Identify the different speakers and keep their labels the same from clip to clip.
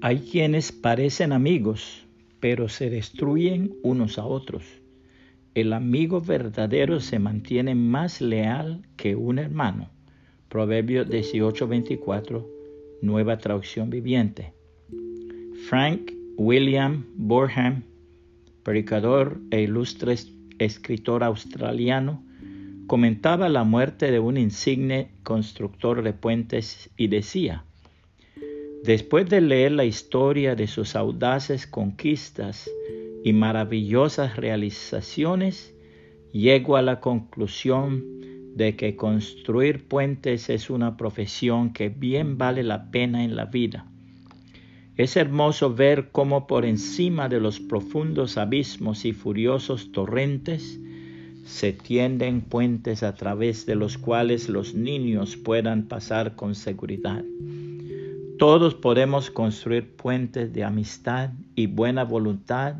Speaker 1: Hay quienes parecen amigos, pero se destruyen unos a otros. El amigo verdadero se mantiene más leal que un hermano. Proverbios 18:24, nueva traducción viviente. Frank William Borham, predicador e ilustre escritor australiano, comentaba la muerte de un insigne constructor de puentes y decía, Después de leer la historia de sus audaces conquistas y maravillosas realizaciones, llego a la conclusión de que construir puentes es una profesión que bien vale la pena en la vida. Es hermoso ver cómo por encima de los profundos abismos y furiosos torrentes se tienden puentes a través de los cuales los niños puedan pasar con seguridad. Todos podemos construir puentes de amistad y buena voluntad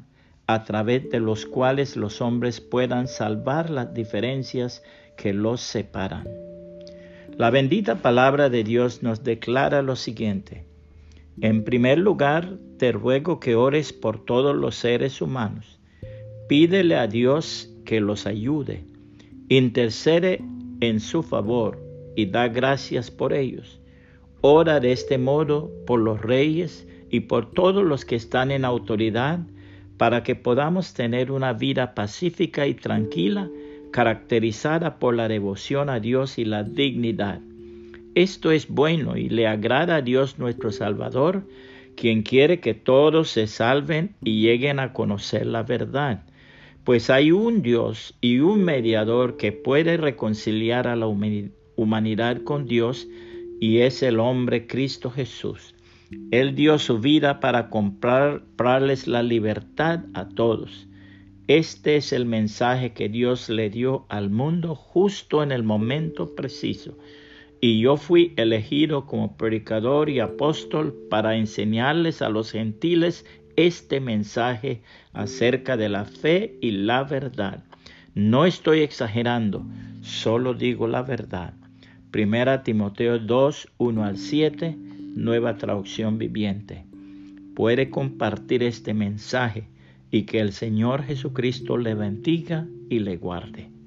Speaker 1: a través de los cuales los hombres puedan salvar las diferencias que los separan. La bendita palabra de Dios nos declara lo siguiente. En primer lugar, te ruego que ores por todos los seres humanos. Pídele a Dios que los ayude. Intercede en su favor y da gracias por ellos Ora de este modo por los reyes y por todos los que están en autoridad, para que podamos tener una vida pacífica y tranquila, caracterizada por la devoción a Dios y la dignidad. Esto es bueno y le agrada a Dios nuestro Salvador, quien quiere que todos se salven y lleguen a conocer la verdad. Pues hay un Dios y un mediador que puede reconciliar a la humanidad con Dios, y es el hombre Cristo Jesús. Él dio su vida para comprarles la libertad a todos. Este es el mensaje que Dios le dio al mundo justo en el momento preciso. Y yo fui elegido como predicador y apóstol para enseñarles a los gentiles este mensaje acerca de la fe y la verdad. No estoy exagerando, solo digo la verdad. Primera Timoteo 2, 1 al 7, nueva traducción viviente. Puede compartir este mensaje y que el Señor Jesucristo le bendiga y le guarde.